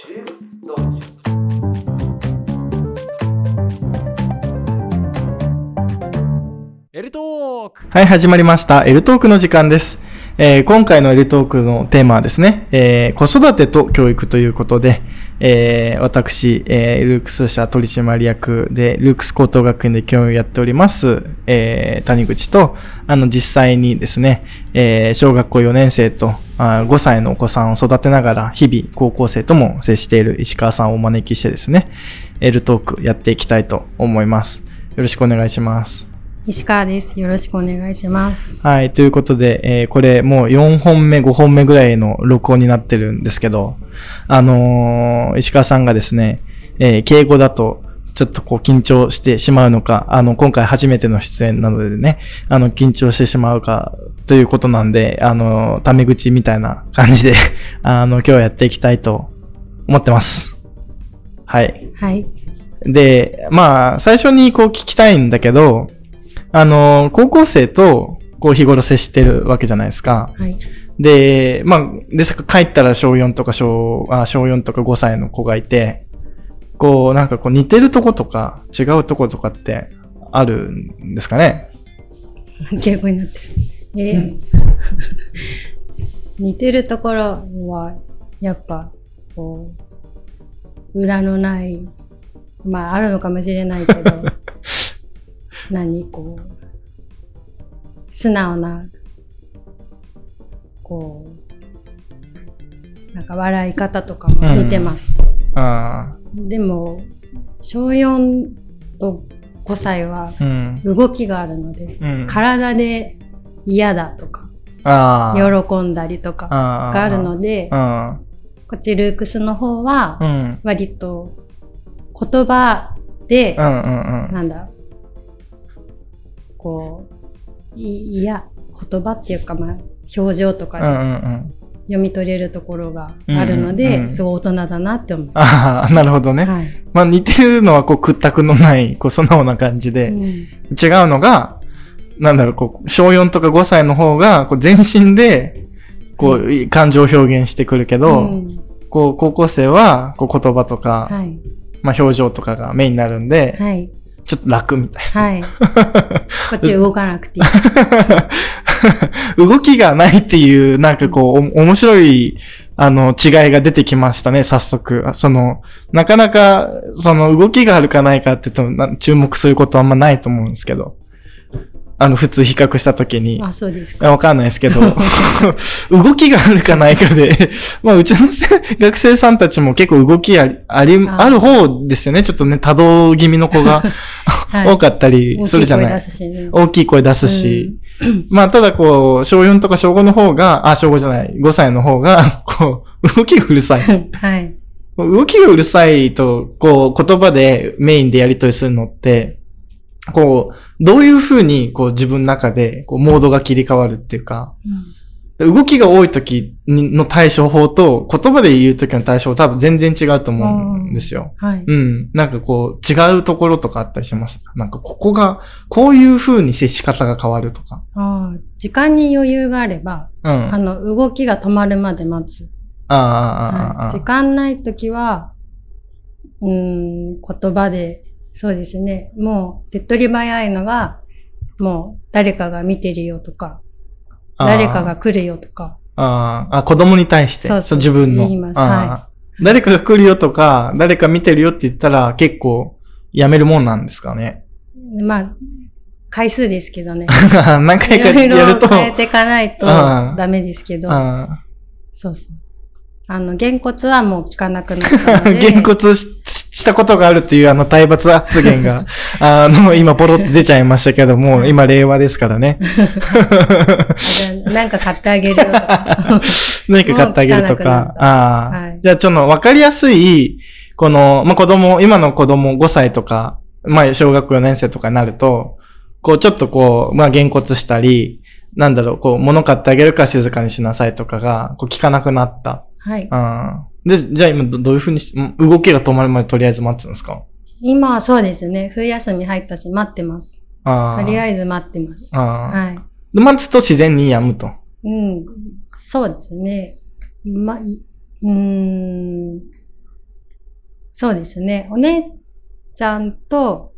主流道場エルトークはい、始まりました。エルトークの時間です。えー今回のエルトークのテーマはですね、えー子育てと教育ということで、えー私、えルークス社取締役で、ルークス高等学園で教員をやっております、え谷口と、あの、実際にですね、え小学校4年生と、あ5歳のお子さんを育てながら、日々高校生とも接している石川さんをお招きしてですね、エルトークやっていきたいと思います。よろしくお願いします。石川です。よろしくお願いします。はい。ということで、えーこれもう4本目、5本目ぐらいの録音になってるんですけど、あのー石川さんがですね、えー敬語だと、ちょっとこう緊張してしまうのか、あの、今回初めての出演なのでね、あの、緊張してしまうか、ということなんで、あの、タメ口みたいな感じで、あの、今日やっていきたいと思ってます。はい。はい。で、まあ、最初にこう聞きたいんだけど、あの、高校生と、こう日頃接してるわけじゃないですか。はい。で、まあ、で、さ帰ったら小4とか小、あ、小4とか5歳の子がいて、こう、なんかこう似てるとことか違うとことかってあるんですかね 敬語になってる。えー 似てるところは、やっぱ、こう、裏のない、まあ、あるのかもしれないけど、何、こう、素直な、こう、なんか笑い方とかも似てます。あでも、小4と5歳は。動きがあるので、うん。体で嫌だとか。喜んだりとかあがあるのでう、ん。こっちルークスの方はう、ん。割と言葉でう、ん。うん。うん。なんだ、こう、いいや、言葉っていうか、まあ、表情とかうん。うでん。うん。読み取れるところがあるので、うんうんすごい大人だなって思います。ああ、なるほどね。はい。まあ似てるのはこう屈託のない、こう素直な感じで、うん違うのが、なんだろう、こう、小4とか5歳の方が、こう全身で、こう、感情を表現してくるけど、うんこう、高校生は、こう言葉とか、はい。まあ表情とかがメインになるんで、はい。ちょっと楽みたいはい。こっち動かなくていい。な。動きがないっていう、なんかこう、お面白い、あの、違いが出てきましたね、早速。その、なかなか、その、動きがあるかないかって言うとな、注目することはあんまないと思うんですけど。あの、普通比較したときに。あ、そうですいか。やわかんないですけど、動きがあるかないかで、まあ、うちのせ学生さんたちも結構動きあり、あり、あある方ですよね。ちょっとね、多動気味の子がはい多かったりするじゃない。大きい声出すしね。大きい声出すし。まあ、ただこう、小4とか小5の方が、あ、小5じゃない、5歳の方が、こう、動きがうるさい。はい。動きがうるさいと、こう、言葉でメインでやり取りするのって、こう、どういう風に、こう、自分の中で、こう、モードが切り替わるっていうか、動きが多い時にの対処法と、言葉で言う時の対処法多分全然違うと思うんですよ。はい。うん。なんかこう、違うところとかあったりします。なんかここが、こういう風に接し方が変わるとか。ああ時間に余裕があれば、うん。あの、動きが止まるまで待つ。ああ。はい時間ないときは、うーん、言葉で、そうですね。もう、手っ取り早いのが、もう、誰かが見てるよとか、誰かが来るよとか、ああ、あ、子供に対して、そうそう自分の。言いますは誰かが来るよとか、誰か見てるよって言ったら結構やめるもんなんですかね。まあ、回数ですけどね。何回かいろいやると。ろ変えていかないとうんダメですけど、あそうそう。あの、げんこつはもう聞かなくなっあたので。言骨ししたことがあるっていうあの体罰発言が、あの、今ポロって出ちゃいましたけども、今令和ですからね。でなんか買ってあげるよとか。何か買ってあげるとかああ、はいじゃあちょっとわかりやすい、この、まあ、子供、今の子供5歳とか、まあ、小学4年生とかになると、こう、ちょっとこう、まあ、げんこつしたり、なんだろう、こう、物買ってあげるから静かにしなさいとかが、こう、聞かなくなった。はい。うん。で、じゃあ今どどういうふうにし、ん動きが止まるまでとりあえず待つんですか？今はそうですね。冬休み入ったし、待ってます。ああ。とりあえず待ってます。ああ。はい。で待つと自然に止むと。うん。そうですね。ま、いうーん。そうですね。お姉ちゃんと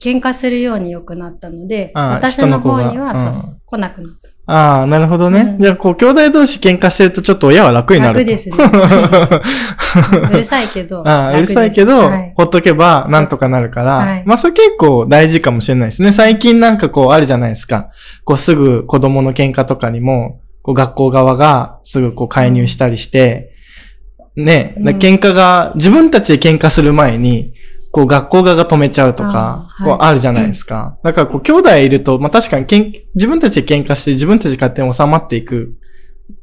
喧嘩するように良くなったので、ああ私の方には、下の子がそうそう、来なくなった。ああ、なるほどね。うんじゃあ、こう、兄弟同士喧嘩してるとちょっと親は楽になると。楽ですね。うるさいけど。ああ、うるさいけど、はいほっとけばなんとかなるから、はいまあそれ結構大事かもしれないですね。最近なんかこうあるじゃないですか。こうすぐ子供の喧嘩とかにも、こう学校側がすぐこう介入したりして、ね、喧嘩が、自分たちで喧嘩する前に、こう学校側が止めちゃうとか、こうあるじゃないですか。だからこう兄弟いると、まあ確かにけん自分たちで喧嘩して自分たちで勝手に収まっていく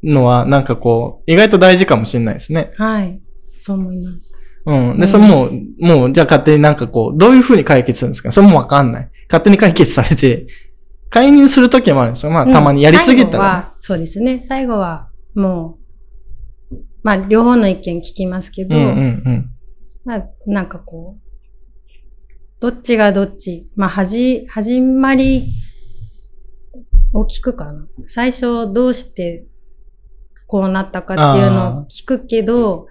のは、なんかこう、意外と大事かもしれないですね。はい。そう思います。うん。で、うんそれもう、もう、じゃあ勝手になんかこう、どういう風に解決するんですか？それもわかんない。勝手に解決されて、介入するときもあるんですよ。まあ、たまにやりすぎたら。は、そうですね。最後は、もう、まあ、両方の意見聞きますけど、うんうんうん。まあ、なんかこう、どっちがどっち、まあ、はじ、始まりを聞くかな。最初どうしてこうなったかっていうのを聞くけど、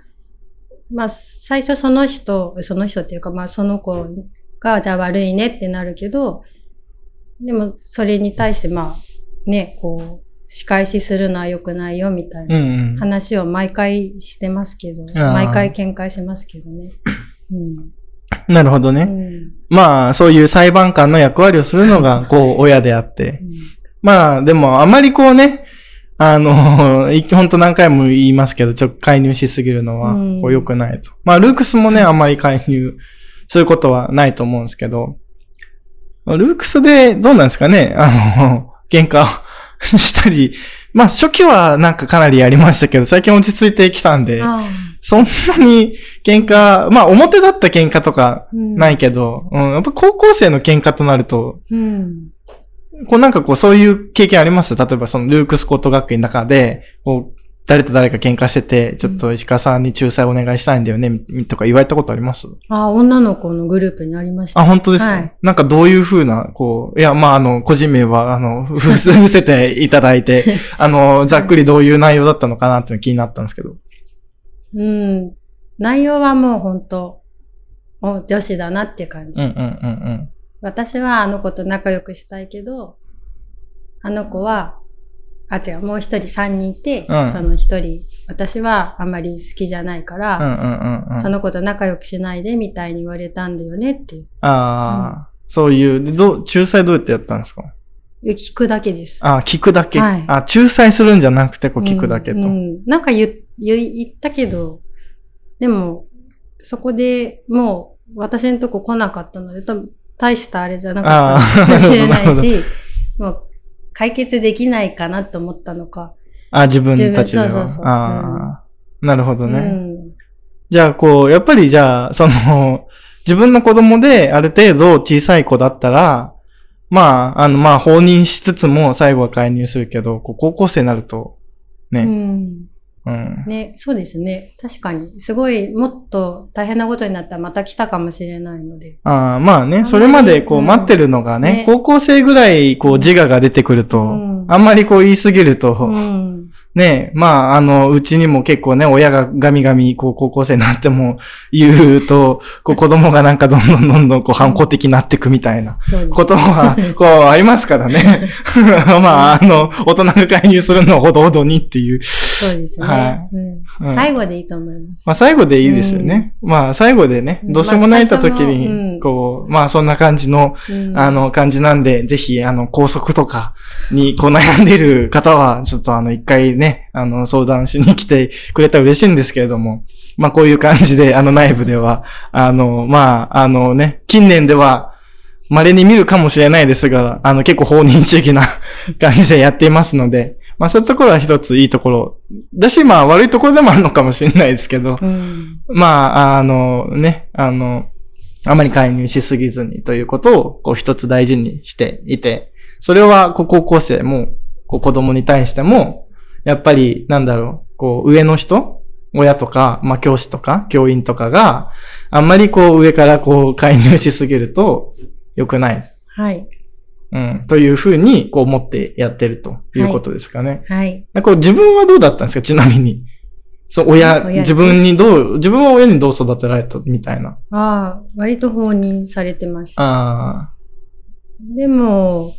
まあ、最初その人、その人っていうか、まあ、その子が、じゃあ悪いねってなるけど、でも、それに対して、まあ、ね、こう、仕返しするのは良くないよ、みたいなうんうん。話を毎回してますけど、ー毎回見解しますけどね。うん。なるほどね。うん。まあ、そういう裁判官の役割をするのが、こう、親であって。まあ、でも、あまりこうね、あの、いほんと何回も言いますけど、ちょっと介入しすぎるのはうん、こう、良くないと。まあ、ルークスもね、あん。まり介入、そういうことはないと思うんですけど、ルークスで、どうなんですかね？あの、喧嘩したり、まあ、初期はなんかかなりやりましたけど、最近落ち着いてきたんで、あそんなに喧嘩、まあ、表だった喧嘩とかうんないけど、うん、やっぱ高校生の喧嘩となると、あうん。こうなんかこうそういう経験あります？例えばそのルークスコット学院の中で、こう、誰と誰か喧嘩してて、ちょっと石川さんに仲裁お願いしたいんだよね、みとか言われたことあります？あ、女の子のグループにありました。あ、本当です、はいなんかどういうふうな、こう、いや、まあ、あの、個人名は、あの、ふ伏せていただいて、あの、ざっくりどういう内容だったのかなっていうの気になったんですけど。うん。内容はもう本当お女子だなっていう感じ。うんうんうん私はあの子と仲良くしたいけど、あの子は、あ、違う、もう一人三人いて、うんその一人、私はあんまり好きじゃないから、うん。うんうんうんうん。その子と仲良くしないでみたいに言われたんだよねっていう。ああ、そういう、で、どう、仲裁どうやってやったんですか？聞くだけです。あ聞くだけ。はいあ、仲裁するんじゃなくて、こう聞くだけと。うんうんなんか言言言ったけど、でも、そこでもう私のとこ来なかったので、多分大したあれじゃなかったかもしれないし、もう解決できないかなと思ったのか。あ、自分たちでは。そうそうそうああ、なるほどね。うん。じゃあ、こう、やっぱりじゃあ、その、自分の子供である程度小さい子だったら、まあ、あの、まあ、放任しつつも最後は介入するけど、こう高校生になると、うね、ん。うん。ね、そうですね。確かに。すごい、もっと大変なことになったらまた来たかもしれないので。ああまあね、それまでこううん待ってるのがね、ね高校生ぐらいこう自我が出てくると、うんあんまりこう言いすぎると、うん。ねまあ、あの、うちにも結構ね、親がガミガミ、こう、高校生になっても言うと、こう、子供がなんかどんどんどんどん、こう、反抗的になっていくみたいな。ことは、こう、ありますからね。まあ、あの、大人が介入するのはほどほどにっていう。そうですね。はい。うん。うん。最後でいいと思います。まあ、最後でいいですよね。まあ、最後でね、うん。どうしようもないた時に、ん。こう、まあ、そんな感じの、うん。あの、感じなんで、ぜひ、あの、高速とかに、こう悩んでいる方は、ちょっとあの、一回ね、あの、相談しに来てくれたら嬉しいんですけれども、まあ、こういう感じで、あの、内部では、あの、まあ、あのね、近年では、稀に見るかもしれないですが、あの、結構放任主義な 感じでやっていますので、まあ、そういうところは一ついいところ。だし、まあ、悪いところでもあるのかもしれないですけど、うん。まあ、あのね、あの、あまり介入しすぎずにということを、こう一つ大事にしていて、それは、こう高校生も、こう子供に対しても、やっぱり、なんだろう、こう上の人親とか、まあ教師とか、教員とかが、あんまりこう上からこう介入しすぎると良くない。はい。うん。というふうに、こう思ってやってるということですかね。はい。こう自分はどうだったんですか？ちなみに。そう、親、自分にどう、自分は親にどう育てられたみたいな。ああ、割と放任されてました。あでも、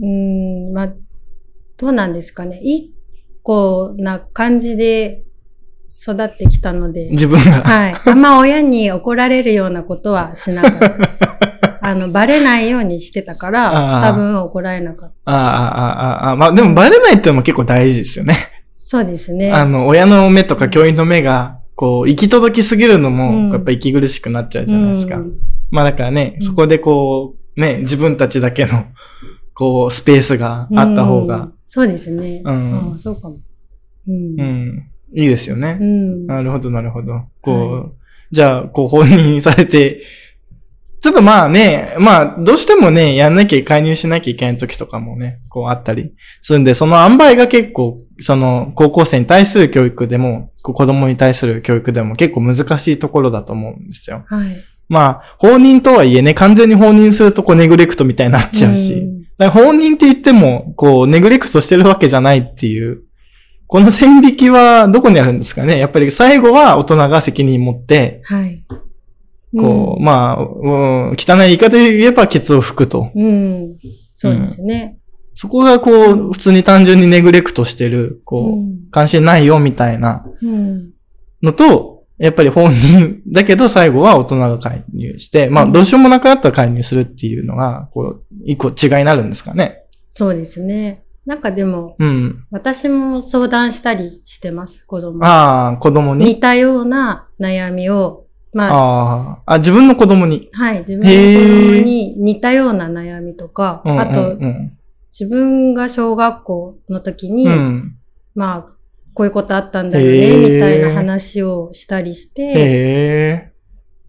うーん、まあ、どうなんですかね。一個な感じで育ってきたのあ、で、自分が。はい。あんま親に怒られるようなことはしなかった。あの、バレないようにしてたから、多分怒られなかった。ああ、ああ、ああ、まあでもバレないってのも結構大事ですよね。そうですね。あの、親の目とか教員の目が、こう、行き届きすぎるのうんも、やっぱ息苦しくなっちゃうじゃないですか。うんまあだからね、うんそこでこう、ね、自分たちだけの、こう、スペースがあった方うがん、そうですね。うんああそうかも。うん。うん、いいですよね。うん。なるほど、なるほど。こう、はじゃあ、こう、本認されて、ちょっとまあね、まあ、どうしてもね、やんなきゃ、介入しなきゃいけない時とかもね、こうあったりするんで、その塩梅が結構、その、高校生に対する教育でも、子供に対する教育でも結構難しいところだと思うんですよ。はい。まあ、放任とはいえね、完全に放任するとこうネグレクトみたいになっちゃうし、んだから放任って言っても、こう、ネグレクトしてるわけじゃないっていう、この線引きはどこにあるんですかねやっぱり最後は大人が責任持って、はい。こう、まあ、うん、汚い言い方で言えばケツを拭くと。うん。うん。そうですね。そこがこう、普通に単純にネグレクトしてる、うこう、ん。関心ないよみたいなうん。のと、やっぱり本人だけど最後は大人が介入して、まあうんどうしようもなくなったら介入するっていうのが、こう、一個違いになるんですかね。そうですね。なんかでも、うん。私も相談したりしてます、子供に。ああ、子供に？似たような悩みを、まあ、あ自分の子供に。はい、自分の子供に似たような悩みとか、うんあと、うん自分が小学校の時に、うん。うん。まあ、こういうことあったんだよへね、ーみたいな話をしたりして。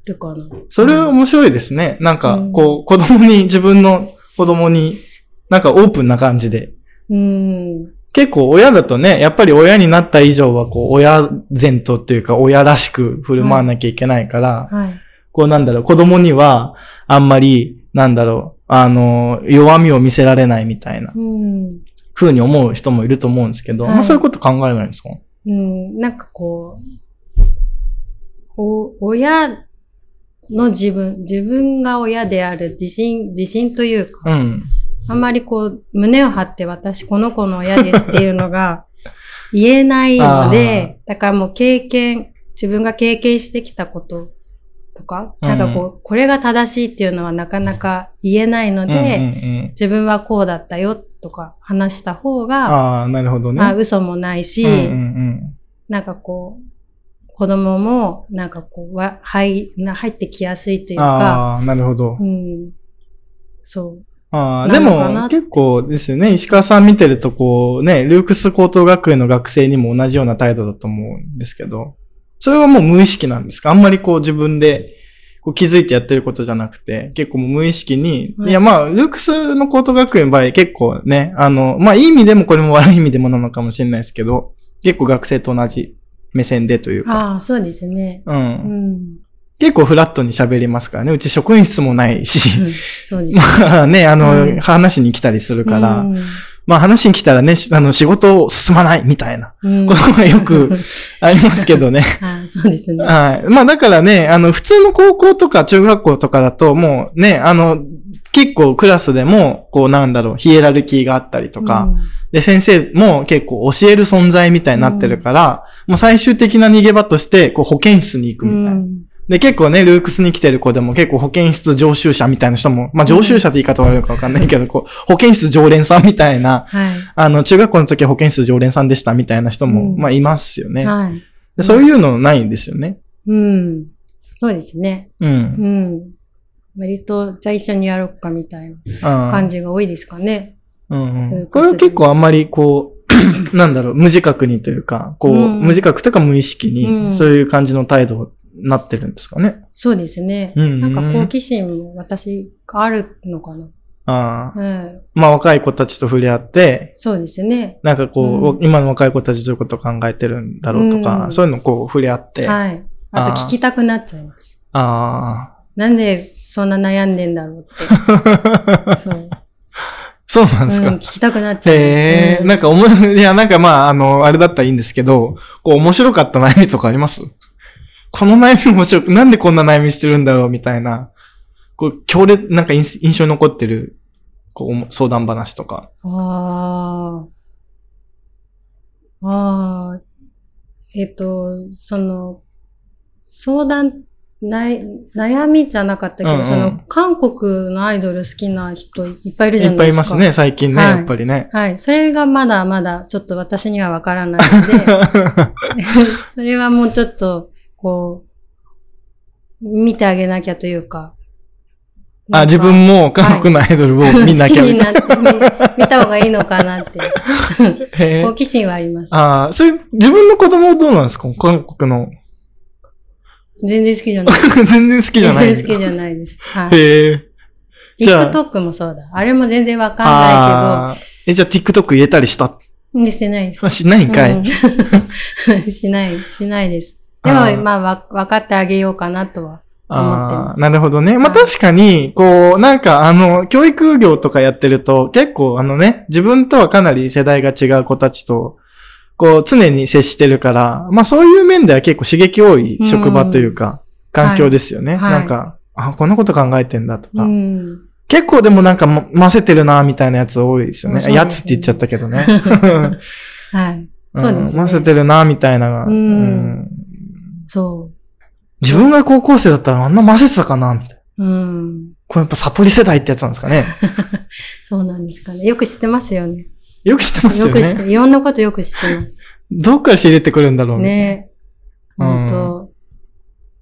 るかな。それは面白いですね。なんかうん、こう、子供に、自分の子供に、なんかオープンな感じで。うん。結構親だとね、やっぱり親になった以上は、こう、親前とっていうか、親らしく振る舞わなきゃいけないから、はい。こうなんだろう、子供には、あんまり、なんだろう、あの、弱みを見せられないみたいな、うん。風に思う人もいると思うんですけど、はいまあそういうこと考えないんですか？うん。なんかこう、お、親の自分、自分が親である自信、自信というか、うん。あんまりこう、胸を張って私この子の親ですっていうのが 言えないので、だからもう経験、自分が経験してきたこととか、うんなんかこう、これが正しいっていうのはなかなか言えないので、自分はこうだったよとか話した方が、ああ、なるほどね。まあ嘘もないし、なんかこう、子供もなんかこう、わ入な入ってきやすいといううん、か、ああ、なるほど。うん、そう。ああ、なでも結構ですよね。石川さん見てるとこうね、ルークス高等学園の学生にも同じような態度だと思うんですけど、それはもう無意識なんですか？あんまりこう自分でこう気づいてやってることじゃなくて、結構もう無意識に、はいいやまあ、ルークスの高等学園の場合結構ね、あの、まあいい意味でもこれも悪い意味でもなのかもしれないですけど、結構学生と同じ目線でというか、ああ、そうですね。う。うんん。結構フラットに喋りますからね。うち職員室もないし、そうですね。まあね、あの、うん話に来たりするから、うんまあ話に来たらね、しあの仕事を進まないみたいなうんことがよく ありますけどね。ああそうですね。はい。まあだからね、あの普通の高校とか中学校とかだともうね、あの、結構クラスでも、こうなんだろう、ヒエラルキーがあったりとか、で、先生も結構教える存在みたいになってるから、もう最終的な逃げ場として、こう保健室に行くうみたいな。ん。で、結構ね、ルークスに来てる子でも結構保健室常習者みたいな人も、まあ常習者って言い方悪いのかわかんないけど、こう、保健室常連さんみたいな、はい。あの、中学校の時は保健室常連さんでしたみたいな人も、うんまあいますよね、はい。でそういうのないんですよね。うん。そうですね。うん。うん。割と、じゃあ一緒にやろうかみたいなあ感じが多いですかね。うんうん、これは結構あんまりこう、なんだろう、無自覚にというか、こう、うん無自覚とか無意識に、うんそういう感じの態度になってるんですかね。そうですね。うんなんか好奇心も私あるのかな。ああ。うん。まあ若い子たちと触れ合って、そうですね。なんかこう、うん今の若い子たちどういうことを考えてるんだろうとか、うんそういうのをこう触れ合って、あはい。あと聞きたくなっちゃいます。あなんでそんな悩んでんだろうって。そう。そうなんですか。うん、聞きたくなっちゃう。へえ、うんなんかおも、いや、なんかまあ、あの、あれだったらいいんですけど、こう、面白かった悩みとかあります？この悩み面白く、なんでこんな悩みしてるんだろうみたいな、こう、強烈、なんか印印象に残ってる、こう、相談話とか。ああ。ああ。えっと、その、相談、ない、悩みじゃなかったけど、うんうんその、韓国のアイドル好きな人いっぱいいるじいっぱゃないですか。いいますね、最近ね、はいやっぱりね。はい。それがまだまだちょっと私にはわからないので、それはもうちょっと、こう、見てあげなきゃというか。なあ、自分も韓国のアイドルを見なきゃなって見見た方がいいのかなって。好奇心はあります。ああ、それ、自分の子供はどうなんですか？韓国の。全然好きじゃない。全然好きじゃない。全然好きじゃないです。はい。へえ。TikTok もそうだ。あれも全然わかんあーえ、じゃあ TikTok 入れたりした？ないけど、してないです。しないんかい、うん しない、しないです。でもまあ、わ、分かってあげようかなとは思ってまああ、なるほどね。まあはい確かに、こう、なんかあの、教育業とかやってると、結構あのね、自分とはかなり世代が違う子たちと、こう、常に接してるから、まあそういう面では結構刺激多い職場というか、環境ですよね。はいなんか、あ、こんなこと考えてんだとす。か。うん。結構でもなんかま混ぜてるな、みたいなやつ多いですよね。ねやつって言っちゃったけどね。はい。そうですねん混ぜてるな、みたいな。うんうんそ自分が高校生だったらあんな混ぜてたかなみたいな。う。うん。これやっぱ悟り世代ってやつなんですかね。そうなんですかね。よく知ってますよね。よく知ってますよね。よく知って、いろんなことよく知ってます。どっから仕入れてくるんだろうみたいなねうん本当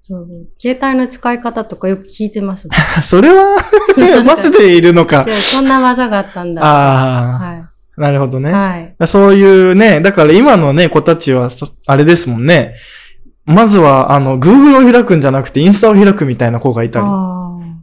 そう。携帯の使い方とかよく聞いてます。それは、混ぜているのかじ。ゃあそんな技があったんだ。ああ、はなるほどい。ね。はい。そういうね、だから今のね、子たちはそ、あれですもんね。まずは、あの、Google を開くんじゃなくて、インスタを開くみたいな子がいたりあ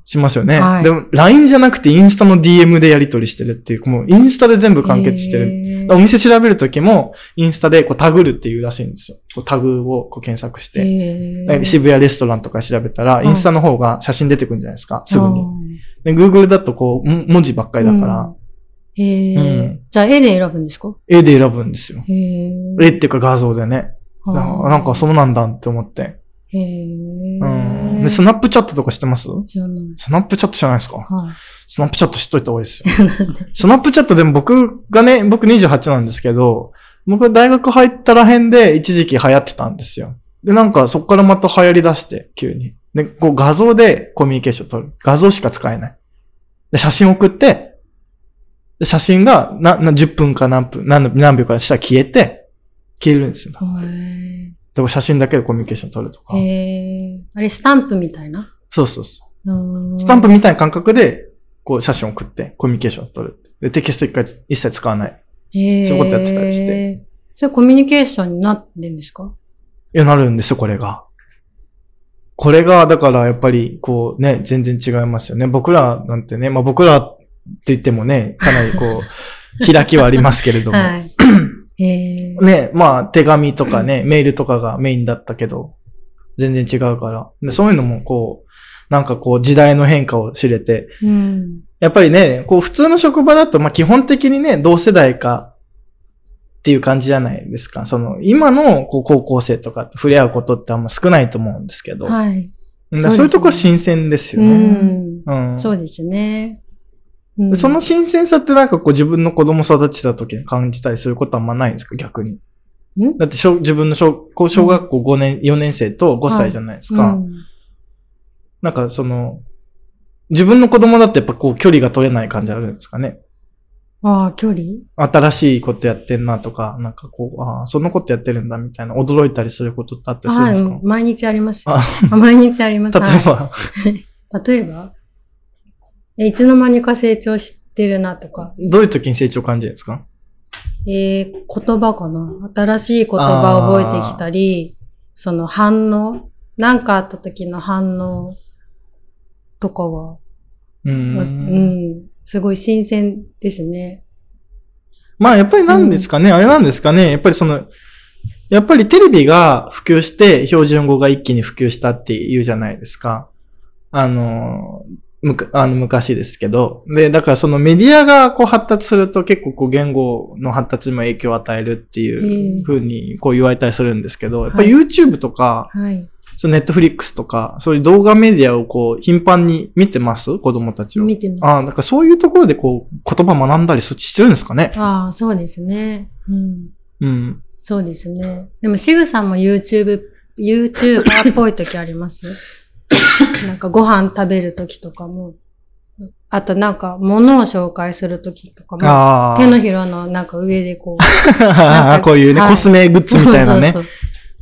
しますよね。はいでも、LINE じゃなくて、インスタの DM でやり取りしてるっていう、もう、インスタで全部あ。完結してる。るお店調べるときも、インスタでこうタグるっていうらしいんですよ。こうタグをこう検索して。渋谷レストランとか調べたら、いインスタの方が写真出てくるんじゃないですか。すぐに。あで Google だとこう、も文字ばっかりだから、ーへえ、うんじゃあ絵で選ぶんですか？絵で選ぶんですよ。絵っていうか画像でね。なんかそうなんだって思って。へえ。うん。で、スナップチャットとか知ってます？じゃない。スナップチャット知らないですかはい。スナップチャット知っといた方がいいですよ。スナップチャットでも僕がね、僕28なんですけど、僕が大学入ったら辺で一時期流行ってたんですよ。で、なんかそこからまた流行り出して、急に。で、こう画像でコミュニケーション取る。画像しか使えない。で、写真送って、で写真がな、な、10分か何分、何何秒かしたら消えて、消えるんですよ。へでも写真だけでコミュニケーション取るとか。あれ、スタンプみたいな？そうそうそう。うスタンプみたいな感覚で、こう写真送ってコミュニケーション取る。で、テキスト一回つ一切使わない。そういうことやってたりして。それコミュニケーションになってんですか？いや、なるんですよ、これが。これが、だからやっぱり、こうね、全然違いますよね。僕らなんてね、まあ僕らって言ってもね、かなりこう、開きはありますけれども。はい。へえ。ね、まあ手紙とかね、メールとかがメインだったけど、全然違うから。でそういうのもこう、なんかこう時代の変化を知れて、うん。やっぱりね、こう普通の職場だと、まあ基本的にね、同世代かっていう感じじゃないですか。その、今のこう高校生とかと触れ合うことってあんま少ないと思うんですけど、はい。そういうとこは新鮮ですようね。ん。うん。そうですね。うん。その新鮮さってなんかこう自分の子供育てた時に感じたりすることはあんまないんですか？逆に。ん？だって小自分の小小学校5年、4年生と5歳じゃないですか。うん。なんかその、自分の子供だってやっぱこう距離が取れない感じあるんですかね？ああ、距離？新しいことやってんなとか、なんかこう、ああ、そんなことやってるんだみたいな驚いたりすることってあったりするんはいですか、、毎日ありますよ。毎日あります。例えば、はい。例えば？えいつの間にか成長してるなとか。どういう時に成長感じるんですか？えー、言葉かな新しい言葉を覚えてきたり、その反応なんかあった時の反応とかは、うー。うんん、すごい新鮮ですね。まあやっぱりなんですかね、あれなんですかね、やっぱりその、やっぱりテレビが普及して標準語が一気に普及したって言うじゃないですか。あの、むかあの昔ですけど。で、だからそのメディアがこう発達すると結構こう言語の発達にも影響を与えるっていうふうにこう言われたりするんですけど、やっぱり YouTube とか、はい。その Netflix とか、そういう動画メディアをこう頻繁に見てます？子供たちは。見てます。ああ、だからそういうところでこう言葉学んだりしてるんですかね？ああ、そうですね。うん。うん。そうですね。でも、シグさんも YouTube、YouTuber っぽい時あります？なんかご飯食べる時とかも。あとなんか物を紹介する時とかも。手のひらのなんか上でこう。こういうね、はいコスメグッズみたいなね。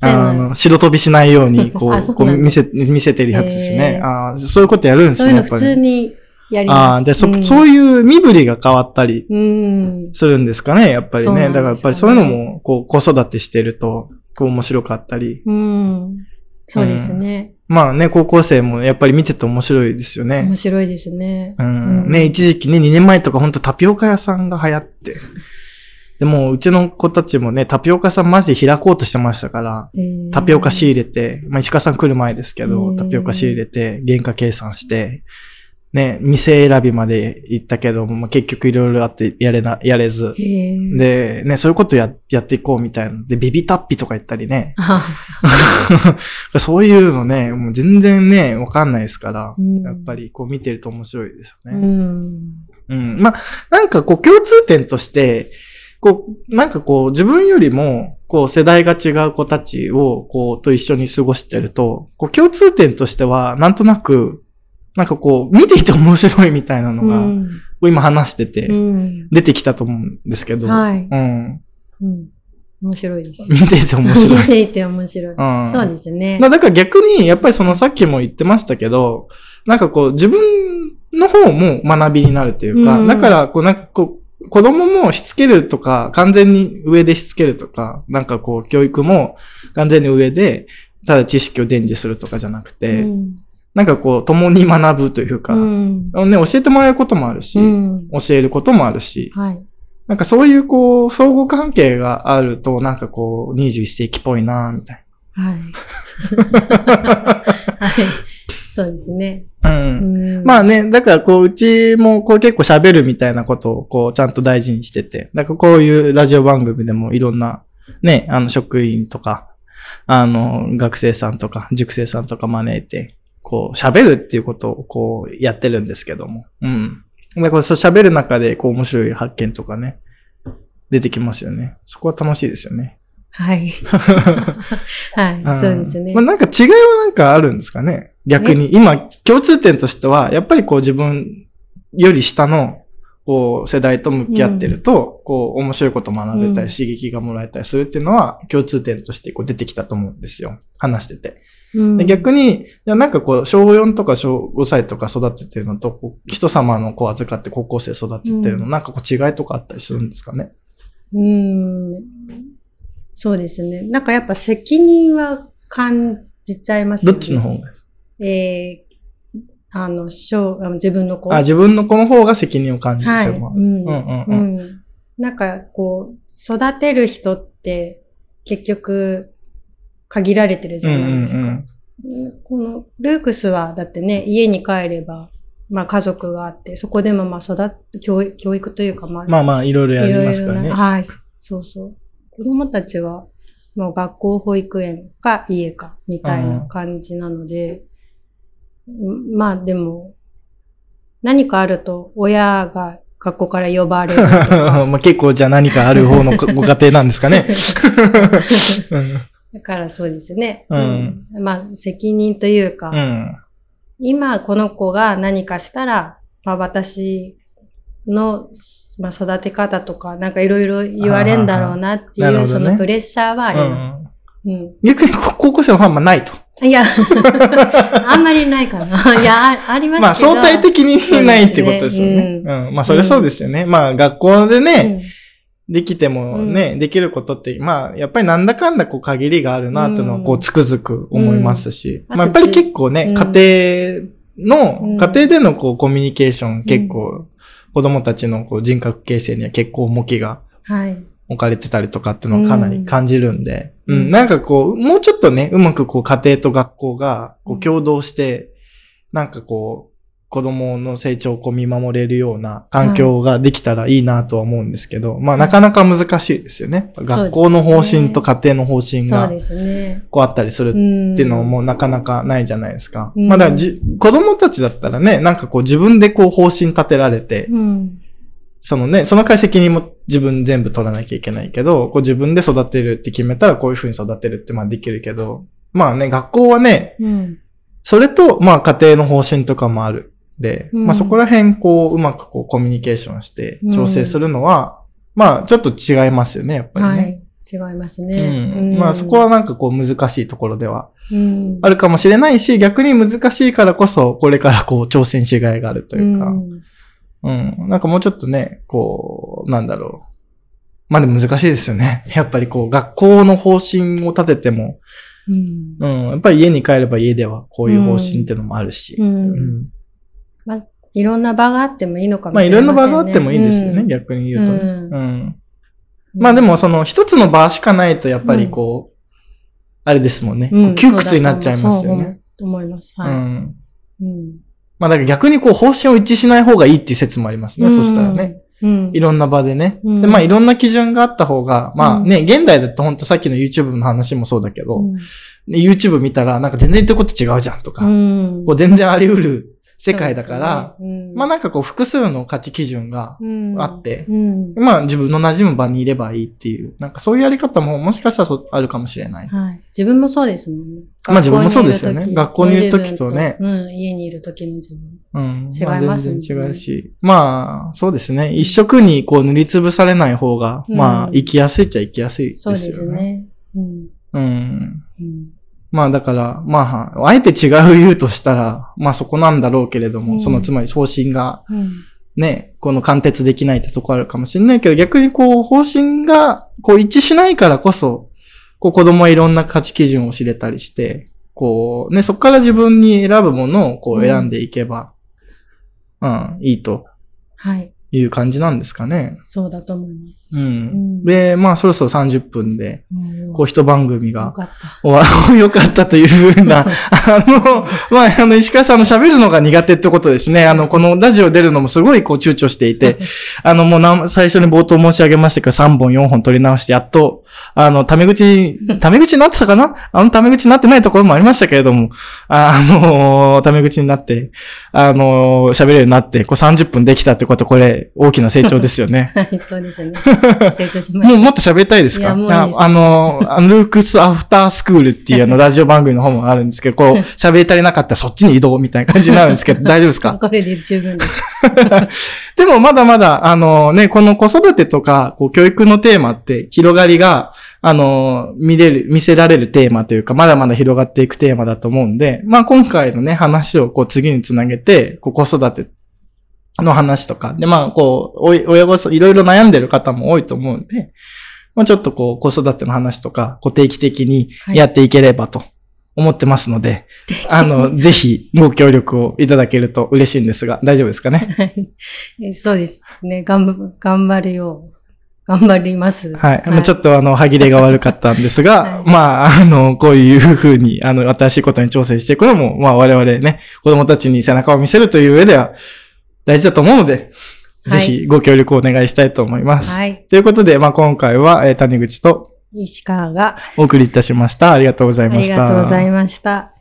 あの、白飛びしないように、こ あう、こう見せ、見せてるやつですね。へーああ、そういうことやるんですね、そういうの普。通にやりあます。あ、で、そ、んそういう身振りが変わったりうん。するんですかね、やっぱりね。ねだからやっぱりそういうのも、こう、子育てしてると、こう面白かったり。うん。そうですね。まあね、高校生もやっぱり見てて面白いですよね面。白いですね。うん。うんね、一時期ね、2年前とか本当タピオカ屋さんが流行って。でも、うちの子たちもね、タピオカ屋さんマジで開こうとしてましたから、えータピオカ仕入れて、まあ、石川さん来る前ですけうど、んタピオカ仕入れて、原価計算して、ね、店選びまで行ったけども、まあ、結局いろいろあってやれな、やれず。で、ね、そういうことや、やっていこうみたいな。で、ビビタッピとか言ったりね。あ そういうのね、もう全然ね、わかんないですから、うんやっぱりこう見てると面白いですようね。ん。うん。まあ、なんかこう共通点として、こう、なんかこう自分よりも、こう世代が違う子たちを、こう、と一緒に過ごしてると、こう共通点としては、なんとなく、なんかこう、見ていて面白いみたいなのが、こうんう今話してて、うん。出てきたと思うんですけど、はい。うん。うん。面白いです。見ていて面白い見。ていて面白い。うんそうですねま。あだから逆に、やっぱりそのさっきも言ってましたけど、なんかこう自分の方も学びになるというか、うんだからこうなんかこう、子供もしつけるとか、完全に上でしつけるとか、なんかこう教育も完全に上で、ただ知識を伝授するとかじゃなくて、うんなんかこう共に学ぶというか、うん。ね、教えてもらえることもあるし、うん。教えることもあるし、はい。なんかそういうこう、相互関係があると、なんかこう、21世紀っぽいなみたいはい。はい。そうですね。な。うんうんまあね、だからこう、うちもこう結構喋るみたいなことをこう、ちゃんと大事にしてて。だからこういうラジオ番組でもいろんな、ね、あの職員とか、あの、学生さんとか、塾生さんとか招いて、こう、喋るっていうことをこう、やってるんですけども。うん。だからそう喋る中でこう、面白い発見とかね、出てきますよね。そこは楽しいですよね。はい。はい。そうですねまあ。なんか違いはなんかあるんですかね逆に。今、共通点としては、やっぱりこう自分より下の、こう世代と向き合ってると、こう面白いこと学べたり、うん刺激がもらえたりするっていうのは共通点としてこう出てきたと思うんですよ。話してて。うんで逆に、いやなんかこう、小4とか小5歳とか育ててるのと、人様の子を預かって高校生育ててるの、うんなんかこう違いとかあったりするんですかね？うん。そうですね。なんかやっぱ責任は感じちゃいますよね。どっちの方がえーあの、小、自分の子。あ、自分の子の方が責任を感じてはい。しまう。うん。うん。なんか、こう、育てる人って、結局、限られてるじゃないですか。うんうんうんこの、ルークスは、だってね、家に帰れば、まあ家族があって、そこでもまあ育教育教育というか、まあ、まあまあ、いろいろやりいろいろな、ますからね。はい、そうそう。子供たちは、もう学校、保育園か家か、みたいな感じなので、んまあでも、何かあると、親が学校から呼ばれる まあ結構じゃあ何かある方のご家庭なんですかね。だからそうですね。うんうんまあ責任というか、うん。今この子が何かしたら、まあ私の、まあ、育て方とか、なんかいろいろ言われんだろうなっていう、ねそのプレッシャーはあります。うんうん。逆に高校生のファンはないと。いや、あんまりないかな。いや、あありますけど。まあ相対的にないってことですよね。そううん。まあそれはそうですよね。まあ学校でね、うんできてもね、できることって、まあやっぱりなんだかんだこう限りがあるなっていうのはこううんつくづく思いますし。うんまあやっぱり結構ね、うん家庭の、うん家庭でのこうコミュニケーション結構、子供たちのこう人格形成には結構重きがはい。置かれてたりとかっていうのをかなり感じるんで、う、うんんなんかこう、もうちょっとね、うまくこう家庭と学校がこううん共同して、なんかこう、子供の成長をこう見守れるような環境ができたらいいなとは思うんですけど、まあなかなか難しいですよね。学校の方針と家庭の方針が。こうあったりするっっていうのもなかなかないじゃないですか。うんまあだじ子供たちだったらね、なんかこう自分でこう方針立てられて、うん。そのね、その会責任も自分全部取らなきゃいけないけど、こう自分で育てるって決めたらこういう風に育てるってまあできるけど、まあね、学校はね、うん。それとまあ家庭の方針とかもある。で、うんまあそこら辺こううまくこうコミュニケーションして調整するのは、まあちょっと違いますよね、やっぱりね。はい。違いますね。うんまあそこはなんかこう難しいところではうん、あるかもしれないし、逆に難しいからこそ、これからこう挑戦しがいがあるというか、うんうん。なんかもうちょっとね、こう、なんだろう。まあでも難しいですよね。やっぱりこう、学校の方針を立てても、うんうん。やっぱり家に帰れば家ではこういう方針っていうのもあるし。うんうんいろんな場があってもいいのかもまあいろしれませんね。んな場があってもいいですよね、うん逆に言うとね。うんうん。まあでもその一つの場しかないとやっぱりこう、あれですもんね。うん窮屈になっちゃいますよね。。そうだと思います。うはい。ん。うんまあだから逆にこう方針を一致しない方がいいっていう説もありますね。そしたらね。。うん。いろんな場でね。うんで、まあいろんな基準があった方が、まあうんね、現代だと本当さっきの YouTube の話もそうだけど、うんね YouTube 見たらなんか全然言ってること違うじゃんとか、うんこう全然あり得る世界だから、ねうんまあなんかこう複数の価値基準がうんあって、うんまあ自分の馴染む場にいればいいっていう、なんかそういうやり方ももしかしたらあるかもしれない。はい。自分もそうですもんね。まあ自分もそうですよね学校にいる時とねうん、家にいる時の自分。うん。違いますもんねあ全然違うし。まあ、そうですね。一色にこう塗りつぶされない方が、うんまあ、生きやすいっちゃ生きやすいですよね。そうですね。うん。うん。うん。まあだから、まあ、あえて違う言うとしたら、まあそこなんだろうけれども、うんそのつまり方針がうん。ね、この貫徹できないってとこあるかもしれないけど、逆にこう方針がこう一致しないからこそ、こう子供はいろんな価値基準を知れたりして、こうね、そこから自分に選ぶものをこう選んでいけば、うん、いいとはい。いう感じなんですかね。そうだと思います。うん。んで、まあそろそろ30分で、うんこう一番組がよかった。終わ、よかったというふうな、あの、まあ、あの、石川さんの喋るのが苦手ってことですね。あの、このラジオ出るのもすごいこう躊躇していて、あの、もうな最初に冒頭申し上げましたけど、3本4本取り直して、やっと、あの、タメ口、タメ口になってたかな？あの、タメ口になってないところもありましたけれども、あの、タメ口になって、あの、喋れるようになって、こう30分できたってこと、これ、大きな成長ですよね。はい、そうですね。成長しましもうもっと喋りたいですか？いやああの、あのルークスアフタースクールっていうあのラジオ番組の方もあるんですけど、こう、喋り足りなかったらそっちに移動みたいな感じになるんですけど、大丈夫ですた。か？これで十分です。でもまだまだ、あのね、この子育てとか、こう、教育のテーマって広がりが、あの、見れる、見せられるテーマというか、まだまだ広がっていくテーマだと思うんで、まあ今回のね、話をこう次につなげて、こう子育ての話とか、で、まあこう、親御さん、いろいろ悩んでる方も多いと思うんで、まあちょっとこう子育ての話とか、こう定期的にやっていければと思ってますので、あの、ぜひご協力をいただけると嬉しいんですが、大丈夫ですかね？はいえそうですね。頑張、頑張るよう。頑張ります。はい。まあちょっとあの、歯切れが悪かったんですが、はいまあ、あの、こういうふうに、あの、新しいことに挑戦していくのも、まあ我々ね、子供たちに背中を見せるという上では大事だと思うので、ぜひご協力をお願いしたいと思います。はい。ということで、まあ今回は、えー谷口と石川がお送りいたしました。ありがとうございありました。がとうございました。